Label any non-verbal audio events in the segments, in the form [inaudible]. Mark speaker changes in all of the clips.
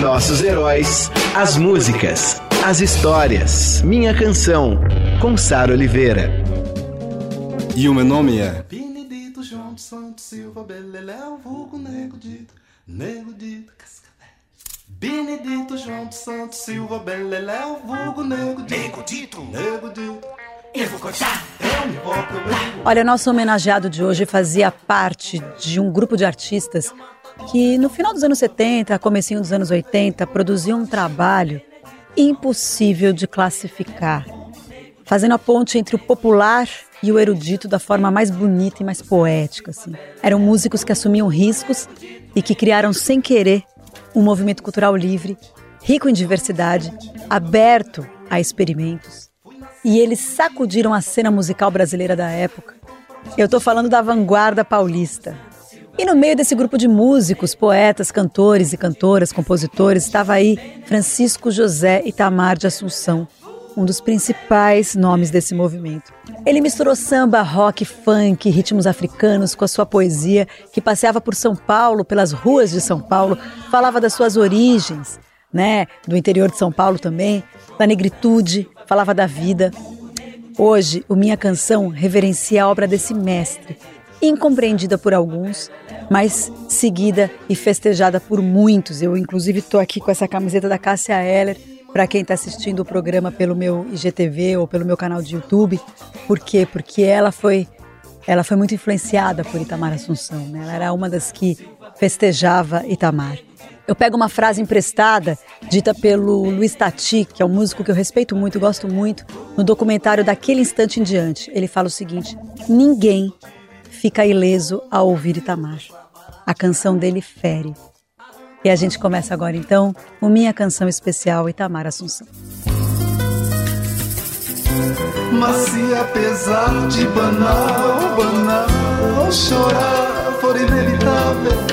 Speaker 1: Nossos heróis, as músicas, as histórias. Minha Canção, com Sara Oliveira.
Speaker 2: E o meu nome é
Speaker 3: João Santos Silva Beleléu, vulgo Nego Dito, Nego Dito, Cascavel. Benedito João Santos Silva Beleléu, vulgo Nego Dito, Nego Dito, Nego Dito. Eu vou cortar, eu me vou
Speaker 4: Olha, nosso homenageado de hoje fazia parte de um grupo de artistas que no final dos anos 70, comecinho dos anos 80, produziam um trabalho impossível de classificar, fazendo a ponte entre o popular e o erudito da forma mais bonita e mais poética. Assim. Eram músicos que assumiam riscos e que criaram sem querer um movimento cultural livre, rico em diversidade, aberto a experimentos. E eles sacudiram a cena musical brasileira da época. Eu estou falando da vanguarda paulista. E no meio desse grupo de músicos, poetas, cantores e cantoras, compositores, estava aí Francisco José Itamar de Assunção, um dos principais nomes desse movimento. Ele misturou samba, rock, funk, ritmos africanos com a sua poesia, que passeava por São Paulo, pelas ruas de São Paulo, falava das suas origens, né, do interior de São Paulo também, da negritude, falava da vida. Hoje, o Minha Canção reverencia a obra desse mestre, incompreendida por alguns, mas seguida e festejada por muitos. Eu, inclusive, estou aqui com essa camiseta da Cássia Eller, para quem está assistindo o programa pelo meu IGTV ou pelo meu canal de YouTube. Por quê? Porque ela foi, ela foi muito influenciada por Itamar Assunção. Né? Ela era uma das que festejava Itamar. Eu pego uma frase emprestada, dita pelo Luiz Tati, que é um músico que eu respeito muito, gosto muito, no documentário Daquele Instante em Diante. Ele fala o seguinte: Ninguém fica ileso ao ouvir Itamar. A canção dele fere. E a gente começa agora então o Minha Canção Especial Itamar Assunção.
Speaker 3: Mas se apesar de banal, banal, chorar for inevitável,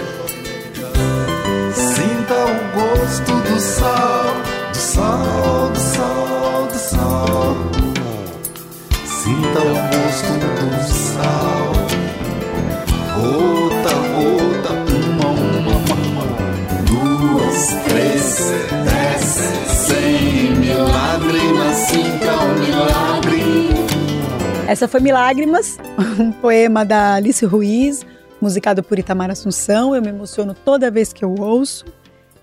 Speaker 3: sinta o gosto do sal, do sal, do sal, do sal. Sinta o gosto do sal. Gota, gota, uma, uma, uma, uma. Duas, três, desce, sem milagre, mas sinta o milagre.
Speaker 4: Essa foi Milágrimas, um poema da Alice Ruiz, musicado por Itamar Assunção. Eu me emociono toda vez que eu ouço.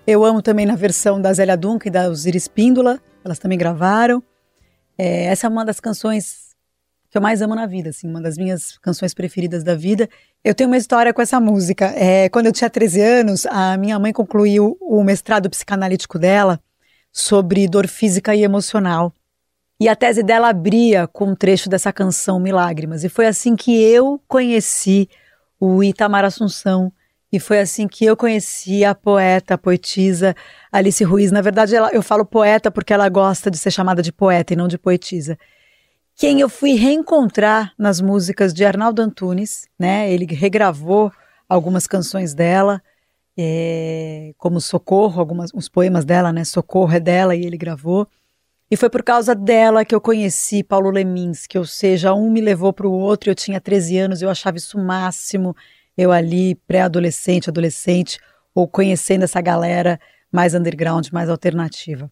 Speaker 4: Eu amo também na versão da Zélia Duncan e da Osiris Píndola, elas também gravaram. É, essa é uma das canções que eu mais amo na vida, assim, uma das minhas canções preferidas da vida. Eu tenho uma história com essa música. É, quando eu tinha 13 anos, a minha mãe concluiu o mestrado psicanalítico dela sobre dor física e emocional. E a tese dela abria com um trecho dessa canção Milágrimas. E foi assim que eu conheci o Itamar Assunção. E foi assim que eu conheci a poeta, a poetisa Alice Ruiz. Na verdade, ela, eu falo poeta porque ela gosta de ser chamada de poeta e não de poetisa. Quem eu fui reencontrar nas músicas de Arnaldo Antunes, né? Ele regravou algumas canções dela, é, como Socorro, alguns os poemas dela, né? Socorro é dela e ele gravou. E foi por causa dela que eu conheci Paulo Leminski, ou seja, um me levou para o outro, eu tinha 13 anos, eu achava isso o máximo, eu ali, pré-adolescente, adolescente, ou conhecendo essa galera mais underground, mais alternativa.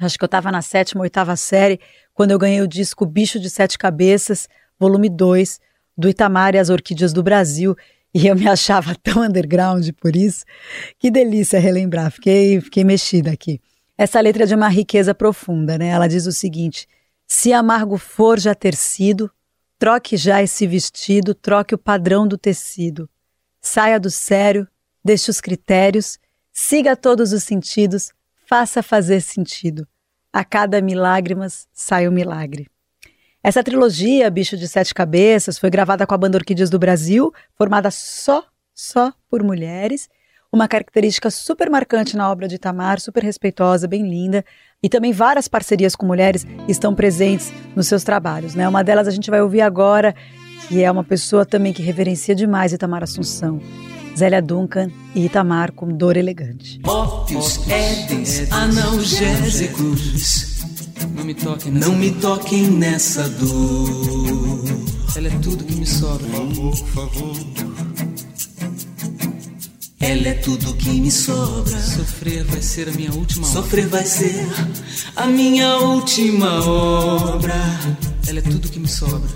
Speaker 4: Acho que eu estava na sétima, oitava série, quando eu ganhei o disco Bicho de Sete Cabeças, volume 2, do Itamar e as Orquídeas do Brasil, e eu me [laughs] achava tão underground por isso. Que delícia relembrar, fiquei, fiquei mexida aqui. Essa letra é de uma riqueza profunda, né? Ela diz o seguinte: Se amargo for já ter sido, troque já esse vestido, troque o padrão do tecido. Saia do sério, deixe os critérios, siga todos os sentidos, faça fazer sentido. A cada milágrimas sai um milagre. Essa trilogia, Bicho de Sete Cabeças, foi gravada com a banda Orquídeas do Brasil, formada só, só por mulheres. uma característica super marcante na obra de Itamar, super respeitosa, bem linda. E também várias parcerias com mulheres estão presentes nos seus trabalhos. Né? Uma delas a gente vai ouvir agora, que é uma pessoa também que reverencia demais Itamar Assunção. Zélia Duncan e Itamar com Dor Elegante.
Speaker 5: Ópios, édens, analgésicos.
Speaker 6: Não me toquem nessa
Speaker 5: Não me toquem nessa dor.
Speaker 6: Ela é tudo que me sobra.
Speaker 3: Por favor,
Speaker 5: Ela é tudo que me sobra.
Speaker 6: Sofrer vai ser a minha última obra.
Speaker 5: Sofrer vai ser a minha última obra.
Speaker 6: Ela é tudo que me sobra.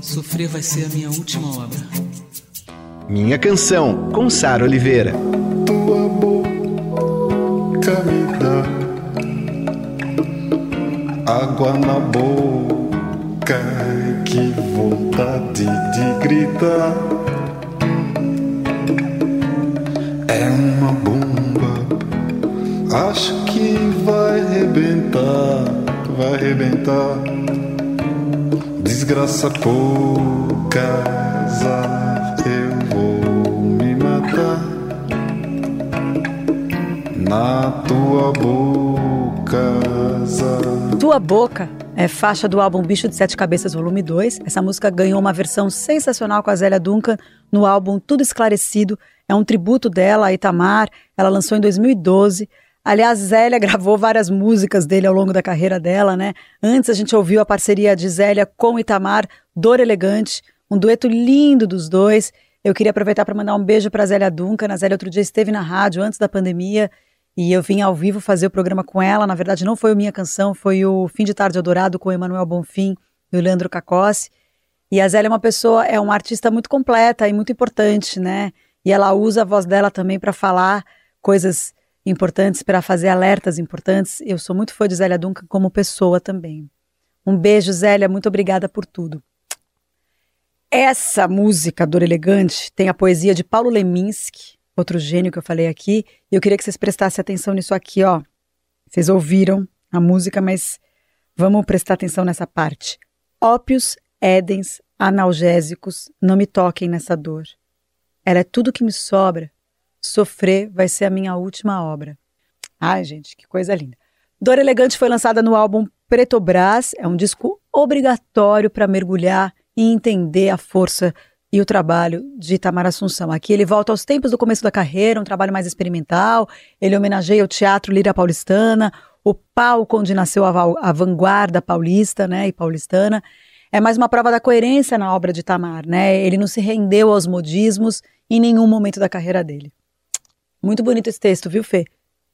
Speaker 6: Sofrer vai ser a minha última obra.
Speaker 1: Minha canção, com Sara Oliveira.
Speaker 3: tua boca me dá água na boca. Que vontade de gritar. É uma bomba. Acho que vai rebentar, vai rebentar. Desgraça pouca, eu na tua boca.
Speaker 4: Tua Boca é faixa do álbum Bicho de Sete Cabeças, volume 2. Essa música ganhou uma versão sensacional com a Zélia Duncan no álbum Tudo Esclarecido. É um tributo dela a Itamar. Ela lançou em 2012. Aliás, Zélia [laughs] gravou várias músicas dele ao longo da carreira dela, né? Antes a gente ouviu a parceria de Zélia com Itamar, Dor Elegante, um dueto lindo dos dois. Eu queria aproveitar para mandar um beijo para Zélia Duncan. A Zélia outro dia esteve na rádio antes da pandemia e eu vim ao vivo fazer o programa com ela. Na verdade, não foi a minha canção, foi o Fim de Tarde Eldorado com o Emanuel Bonfim e o Leandro Cacossi. E a Zélia é uma pessoa, é uma artista muito completa e muito importante, né? E ela usa a voz dela também para falar coisas importantes, para fazer alertas importantes. Eu sou muito fã de Zélia Duncan como pessoa também. Um beijo, Zélia, muito obrigada por tudo. Essa música, Dor Elegante, tem a poesia de Paulo Leminski, outro gênio que eu falei aqui, e eu queria que vocês prestassem atenção nisso aqui, ó. Vocês ouviram a música, mas vamos prestar atenção nessa parte. Ópios, édens, analgésicos, não me toquem nessa dor. Ela é tudo que me sobra. Sofrer vai ser a minha última obra. Ai, gente, que coisa linda. Dor Elegante foi lançada no álbum Preto Brás, é um disco obrigatório para mergulhar e entender a força e o trabalho de Itamar Assunção. Aqui ele volta aos tempos do começo da carreira, um trabalho mais experimental, ele homenageia o teatro Lira Paulistana, o palco onde nasceu a, a vanguarda paulista né, e paulistana. É mais uma prova da coerência na obra de Itamar, né? Ele não se rendeu aos modismos em nenhum momento da carreira dele. Muito bonito esse texto, viu, Fê?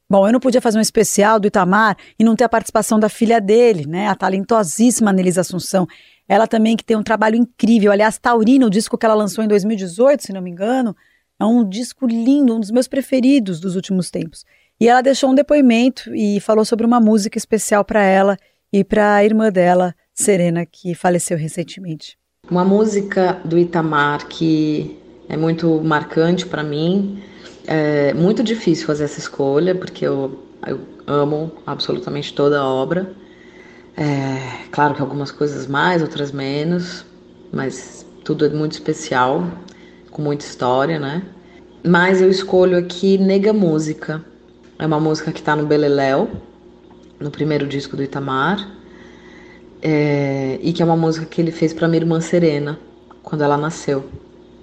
Speaker 4: Bom, eu não podia fazer um especial do Itamar e não ter a participação da filha dele, né? A talentosíssima Nelisa Assunção. Ela também que tem um trabalho incrível. Aliás, Taurina, o disco que ela lançou em 2018, se não me engano, é um disco lindo, um dos meus preferidos dos últimos tempos. E ela deixou um depoimento e falou sobre uma música especial para ela e para a irmã dela, Serena, que faleceu recentemente.
Speaker 7: Uma música do Itamar que é muito marcante para mim. É muito difícil fazer essa escolha, porque eu, eu amo absolutamente toda a obra. É, claro que algumas coisas mais, outras menos, mas tudo é muito especial, com muita história, né? Mas eu escolho aqui Nega Música. É uma música que tá no Beleléu, no primeiro disco do Itamar. É, e que é uma música que ele fez para minha irmã Serena, quando ela nasceu,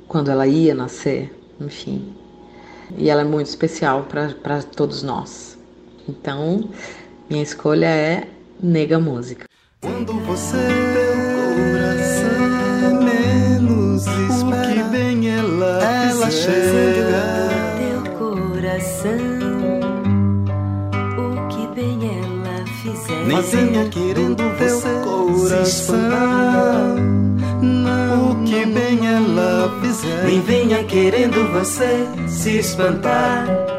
Speaker 7: quando ela ia nascer, enfim. E ela é muito especial para todos nós. Então, minha escolha é Nega Música.
Speaker 3: Quando você coração menos espera, o que bem ela, ela chega.
Speaker 8: Teu coração, o que bem ela fizer.
Speaker 3: Nem venha querendo você coração. Não, o que bem ela fizer.
Speaker 5: Nem venha querendo você se espantar.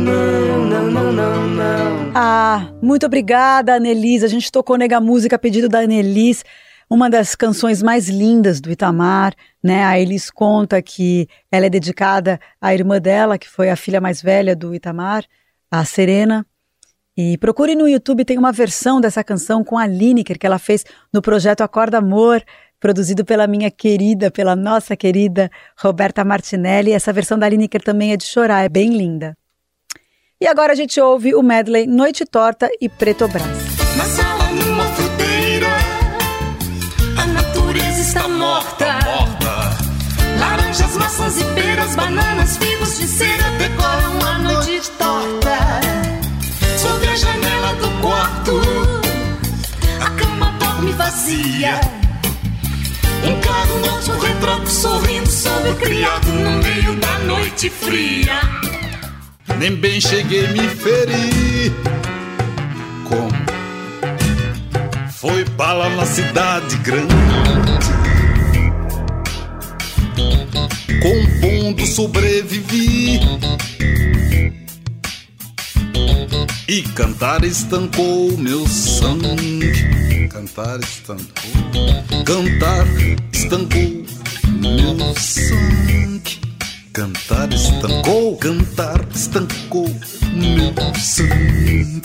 Speaker 3: Não, não, não, não, não.
Speaker 4: Ah, muito obrigada, Annelise. A gente tocou Nega Música a pedido da Annelise, uma das canções mais lindas do Itamar, né? A Elis conta que ela é dedicada à irmã dela, que foi a filha mais velha do Itamar, a Serena. E procure no YouTube, tem uma versão dessa canção com a Lineker, que ela fez no projeto Acorda Amor, produzido pela minha querida, pela nossa querida Roberta Martinelli. Essa versão da Lineker também é de chorar, é bem linda. E agora a gente ouve o medley Noite Torta e Preto Brás.
Speaker 9: Na sala, numa fruteira, a natureza está morta. morta. Laranjas, maçãs e peras, bananas, figos de cera decoram a noite torta. Sob a janela do quarto, a cama dorme vazia. Encaro nosso retrato sorrindo sobre o criado no meio da noite fria.
Speaker 10: Nem bem cheguei me ferir. Como? Foi bala na cidade grande. Compondo sobrevivi. E cantar estancou meu sangue. Cantar estancou. Cantar estancou meu sangue. Cantar estancou, cantar estancou meu sangue.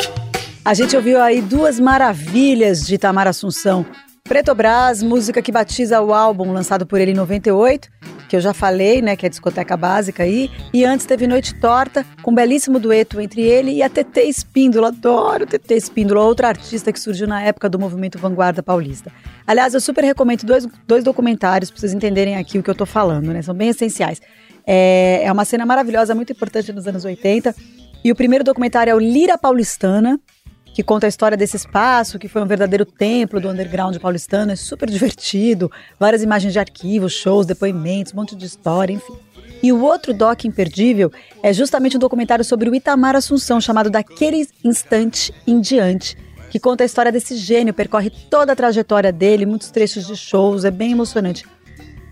Speaker 4: A gente ouviu aí duas maravilhas de Itamar Assunção. Preto Brás, música que batiza o álbum lançado por ele em 98, que eu já falei, né, que é a discoteca básica aí. E antes teve Noite Torta, com um belíssimo dueto entre ele e a TT Espíndola. Adoro TT Espíndola, outra artista que surgiu na época do movimento Vanguarda Paulista. Aliás, eu super recomendo dois, dois documentários para vocês entenderem aqui o que eu tô falando, né? São bem essenciais. É, é uma cena maravilhosa, muito importante nos anos 80. E o primeiro documentário é o Lira Paulistana, que conta a história desse espaço, que foi um verdadeiro templo do underground paulistano, é super divertido, várias imagens de arquivos, shows, depoimentos, um monte de história, enfim. E o outro doc imperdível é justamente um documentário sobre o Itamar Assunção, chamado Daquele Instante em Diante, que conta a história desse gênio, percorre toda a trajetória dele, muitos trechos de shows, é bem emocionante.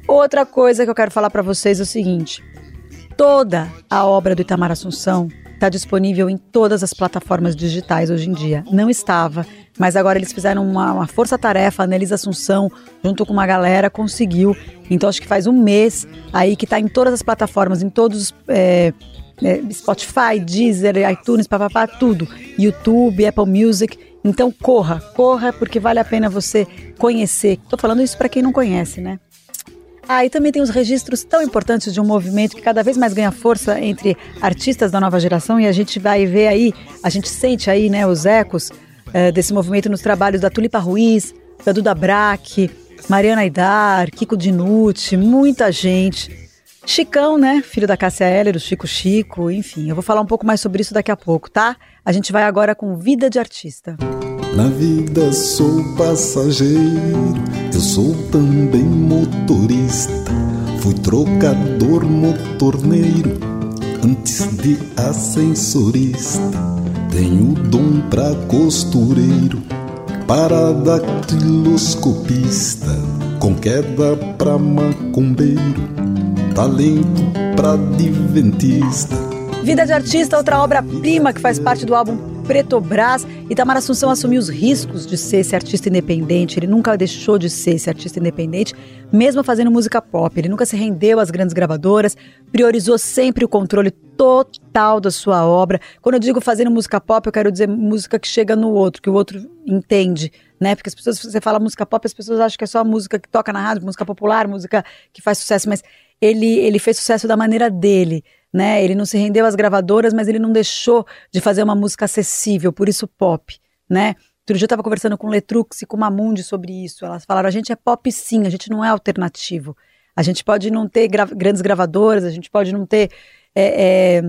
Speaker 4: Outra coisa que eu quero falar para vocês é o seguinte: toda a obra do Itamar Assunção está disponível em todas as plataformas digitais hoje em dia. Não estava, mas agora eles fizeram uma, uma força-tarefa, a Anelisa Assunção, junto com uma galera, conseguiu. Então acho que faz um mês aí que está em todas as plataformas, em todos é, é, Spotify, Deezer, iTunes, papapá, tudo. YouTube, Apple Music. Então corra, corra, porque vale a pena você conhecer. Estou falando isso para quem não conhece, né? Ah, e também tem os registros tão importantes de um movimento que cada vez mais ganha força entre artistas da nova geração e a gente vai ver aí, a gente sente aí, né, os ecos eh, desse movimento nos trabalhos da Tulipa Ruiz, da Duda Braque, Mariana Aidar, Kiko Dinucci, muita gente. Chicão, né, filho da Cássia Heller, o Chico Chico, enfim, eu vou falar um pouco mais sobre isso daqui a pouco, tá? A gente vai agora com Vida de Artista.
Speaker 11: Na vida sou passageiro, eu sou também motorista. Fui trocador motorneiro antes de ascensorista. Tenho dom pra costureiro, para dactiloscopista, com queda pra macumbeiro, talento pra adventista.
Speaker 4: Vida de Artista, outra obra-prima que faz parte do álbum Pretobras, Itamar Assunção assumiu os riscos de ser esse artista independente. Ele nunca deixou de ser esse artista independente, mesmo fazendo música pop. Ele nunca se rendeu às grandes gravadoras, priorizou sempre o controle total da sua obra. Quando eu digo fazendo música pop, eu quero dizer música que chega no outro, que o outro entende, né? Porque as pessoas, você fala música pop, as pessoas acham que é só música que toca na rádio, música popular, música que faz sucesso, mas ele, ele fez sucesso da maneira dele né? Ele não se rendeu às gravadoras, mas ele não deixou de fazer uma música acessível, por isso pop, né? Outro dia eu estava conversando com Letrux e com Mamundi sobre isso. Elas falaram: a gente é pop sim, a gente não é alternativo. A gente pode não ter gra grandes gravadoras, a gente pode não ter. É, é,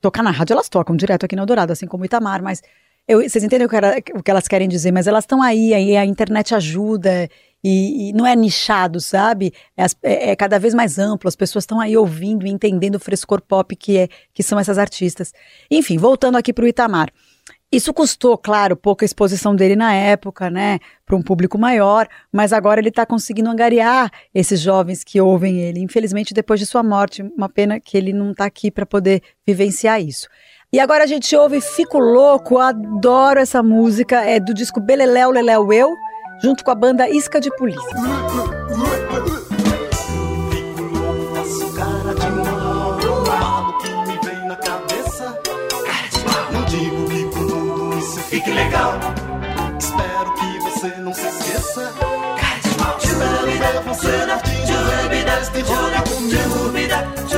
Speaker 4: tocar na rádio, elas tocam direto aqui no Eldorado, assim como Itamar, mas eu, vocês entendem o que, era, o que, elas querem dizer, mas elas estão aí, aí a internet ajuda, e, e não é nichado, sabe? É, é, é, cada vez mais amplo, as pessoas estão aí ouvindo e entendendo o frescor pop que, é, que são essas artistas. Enfim, voltando aqui para o Itamar. Isso custou, claro, pouca exposição dele na época, né, para um público maior, mas agora ele está conseguindo angariar esses jovens que ouvem ele. Infelizmente, depois de sua morte, uma pena que ele não está aqui para poder vivenciar isso. E agora a gente ouve Fico Louco, adoro essa música, é do disco Beleléu Leléu Eu, junto com a banda Isca de Polícia.
Speaker 3: Fique legal, espero que você não se esqueça. Cara de mal, espero Você atinge o rei deste roda comigo Teu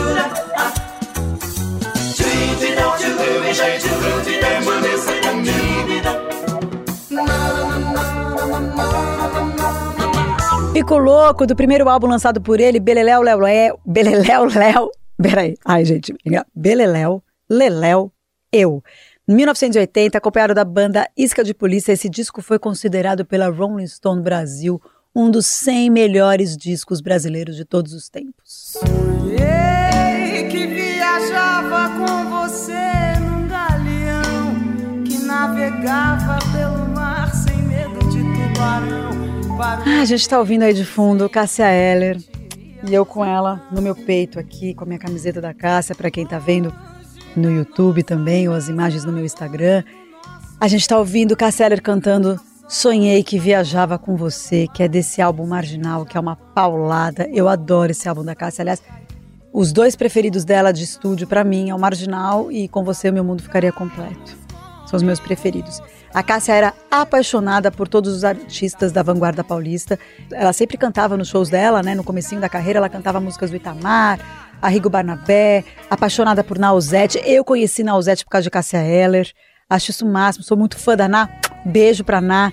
Speaker 4: Pico Louco, do primeiro álbum lançado por ele, Beleléu Léu Léu. Beleléu Léu. Peraí. Ai, gente. Beleléu Leléu Eu. 1980, acompanhado da banda Isca de Polícia, esse disco foi considerado pela Rolling Stone Brasil um dos 100 melhores discos brasileiros de todos os tempos.
Speaker 5: Sonhei que viajava com você num galeão que navegava pelo
Speaker 4: Ah, a gente tá ouvindo aí de fundo Cássia Eller e eu com ela no meu peito aqui, com a minha camiseta da Cássia, para quem tá vendo no YouTube também, ou as imagens no meu Instagram. A gente tá ouvindo Cássia Eller cantando Sonhei que viajava com você, que é desse álbum Marginal, que é uma paulada. Eu adoro esse álbum da Cássia. Aliás, os dois preferidos dela de estúdio para mim é o Marginal e Com Você o Meu Mundo Ficaria Completo. São os meus preferidos. A Cássia era apaixonada por todos os artistas da vanguarda paulista. Ela sempre cantava nos shows dela, né? No comecinho da carreira, ela cantava músicas do Itamar, Arrigo Barnabé, apaixonada por Nausete. Eu conheci Nausete por causa de Cássia Eller. Acho isso o máximo. Sou muito fã da Ná. Beijo pra Ná.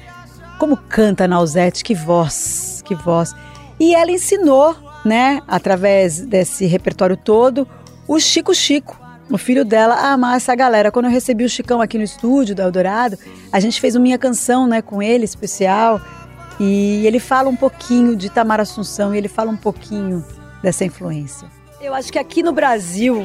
Speaker 4: Como canta Nausete, que voz, que voz. E ela ensinou, né, através desse repertório todo, o Chico Chico, o filho dela, a amar essa galera. Quando eu recebi o Chicão aqui no estúdio do Eldorado, a gente fez uma minha canção, né, com ele, especial. E ele fala um pouquinho de Tamara Assunção e ele fala um pouquinho dessa influência. Eu acho que aqui no Brasil,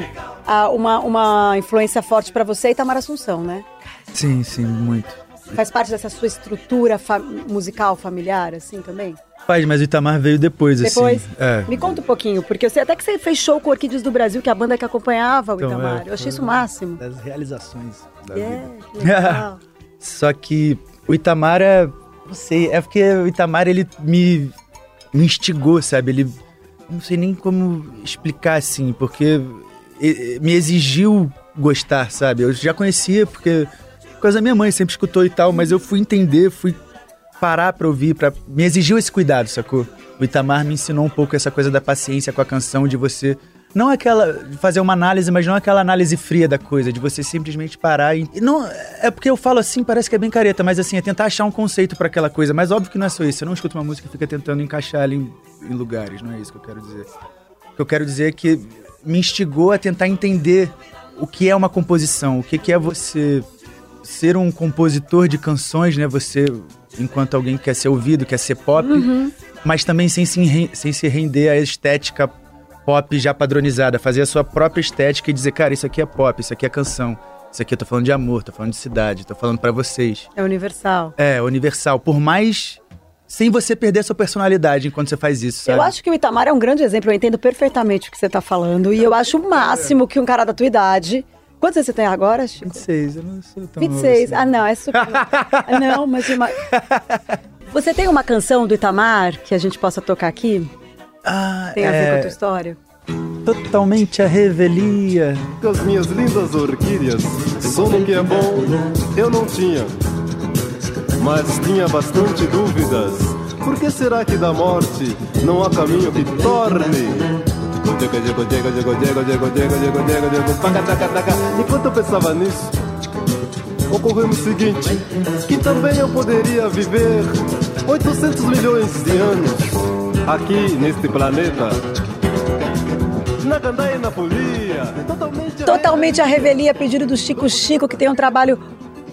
Speaker 4: uma, uma influência forte para você é Itamar Assunção, né?
Speaker 12: Sim, sim, muito.
Speaker 4: Faz parte dessa sua estrutura fa musical familiar, assim, também?
Speaker 12: Faz, mas o Itamar veio depois,
Speaker 4: depois?
Speaker 12: assim. É.
Speaker 4: Me conta um pouquinho, porque eu sei até que você fez show com Orquídeos do Brasil, que é a banda que acompanhava o então, Itamar. É, eu achei isso o máximo.
Speaker 12: Das realizações da
Speaker 4: yeah, vida. Legal. [laughs]
Speaker 12: Só que o Itamar é... Não sei, é porque o Itamar, ele me, me instigou, sabe? Ele... Não sei nem como explicar, assim, porque me exigiu gostar, sabe? Eu já conhecia, porque coisa da minha mãe, sempre escutou e tal, mas eu fui entender, fui parar pra ouvir, pra... me exigiu esse cuidado, sacou? O Itamar me ensinou um pouco essa coisa da paciência com a canção, de você. Não aquela. fazer uma análise, mas não aquela análise fria da coisa, de você simplesmente parar e. Não, é porque eu falo assim, parece que é bem careta, mas assim, é tentar achar um conceito para aquela coisa. Mas óbvio que não é só isso. Você não escuta uma música e fica tentando encaixar ela em, em lugares, não é isso que eu quero dizer. O que eu quero dizer é que me instigou a tentar entender o que é uma composição, o que, que é você ser um compositor de canções, né? Você, enquanto alguém que quer ser ouvido, quer ser pop, uhum. mas também sem se, sem se render à estética pop já padronizada, fazer a sua própria estética e dizer, cara, isso aqui é pop, isso aqui é canção. Isso aqui eu tô falando de amor, tô falando de cidade, tô falando para vocês.
Speaker 4: É universal.
Speaker 12: É, universal. Por mais sem você perder a sua personalidade enquanto você faz isso, sabe?
Speaker 4: Eu acho que o Itamar é um grande exemplo, eu entendo perfeitamente o que você tá falando. E eu acho o máximo que um cara da tua idade Quantos anos você tem agora, Chico?
Speaker 12: 26, eu não sou tão
Speaker 4: 26, assim. ah não, é super... não, mas... Uma... [laughs] Você tem uma canção do Itamar que a gente possa tocar aqui?
Speaker 12: Ah,
Speaker 4: tem a ver com a tua história?
Speaker 12: Totalmente a revelia.
Speaker 11: Com as minhas lindas orquídeas, sono que é bom, eu não tinha. Mas tinha bastante dúvidas. Por que será que da morte não há caminho que torne Enquanto eu pensava nisso, ocorreu o seguinte: que também eu poderia viver 800 milhões de anos aqui neste planeta. Na gandaia e na folia, totalmente,
Speaker 4: totalmente a revelia, pedido do Chico Chico, que tem um trabalho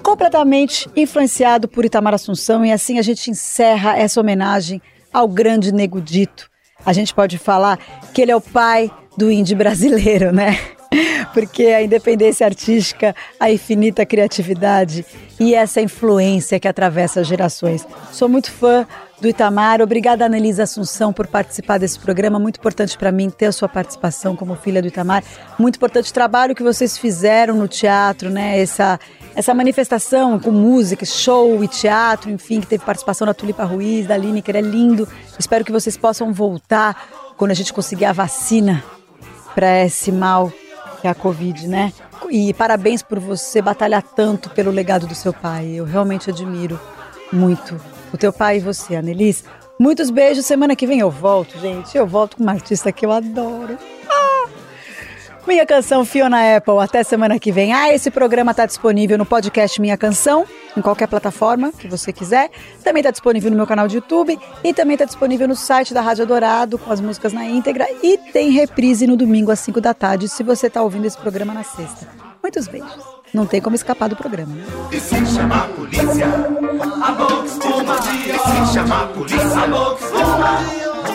Speaker 4: completamente influenciado por Itamar Assunção. E assim a gente encerra essa homenagem ao grande Nego Dito a gente pode falar que ele é o pai do indie brasileiro, né? [laughs] Porque a independência artística, a infinita criatividade e essa influência que atravessa gerações. Sou muito fã do Itamar. Obrigada, Annelise Assunção, por participar desse programa. Muito importante para mim ter a sua participação como filha do Itamar. Muito importante o trabalho que vocês fizeram no teatro, né? Essa, essa manifestação com música, show e teatro, enfim, que teve participação da Tulipa Ruiz, da Lineker, é lindo. Espero que vocês possam voltar quando a gente conseguir a vacina para esse mal que é a Covid, né? E parabéns por você batalhar tanto pelo legado do seu pai. Eu realmente admiro muito o teu pai e você, Anelis. Muitos beijos. Semana que vem eu volto, gente. Eu volto com uma artista que eu adoro. Minha canção Fiona Apple. Até semana que vem. Ah, esse programa está disponível no podcast Minha Canção, em qualquer plataforma que você quiser. Também está disponível no meu canal de YouTube e também está disponível no site da Rádio Dourado com as músicas na íntegra e tem reprise no domingo às 5 da tarde, se você está ouvindo esse programa na sexta. Muitos beijos. Não tem como escapar do programa. Né?
Speaker 9: E se chamar a polícia, a box uma. E se chamar a polícia, a box uma.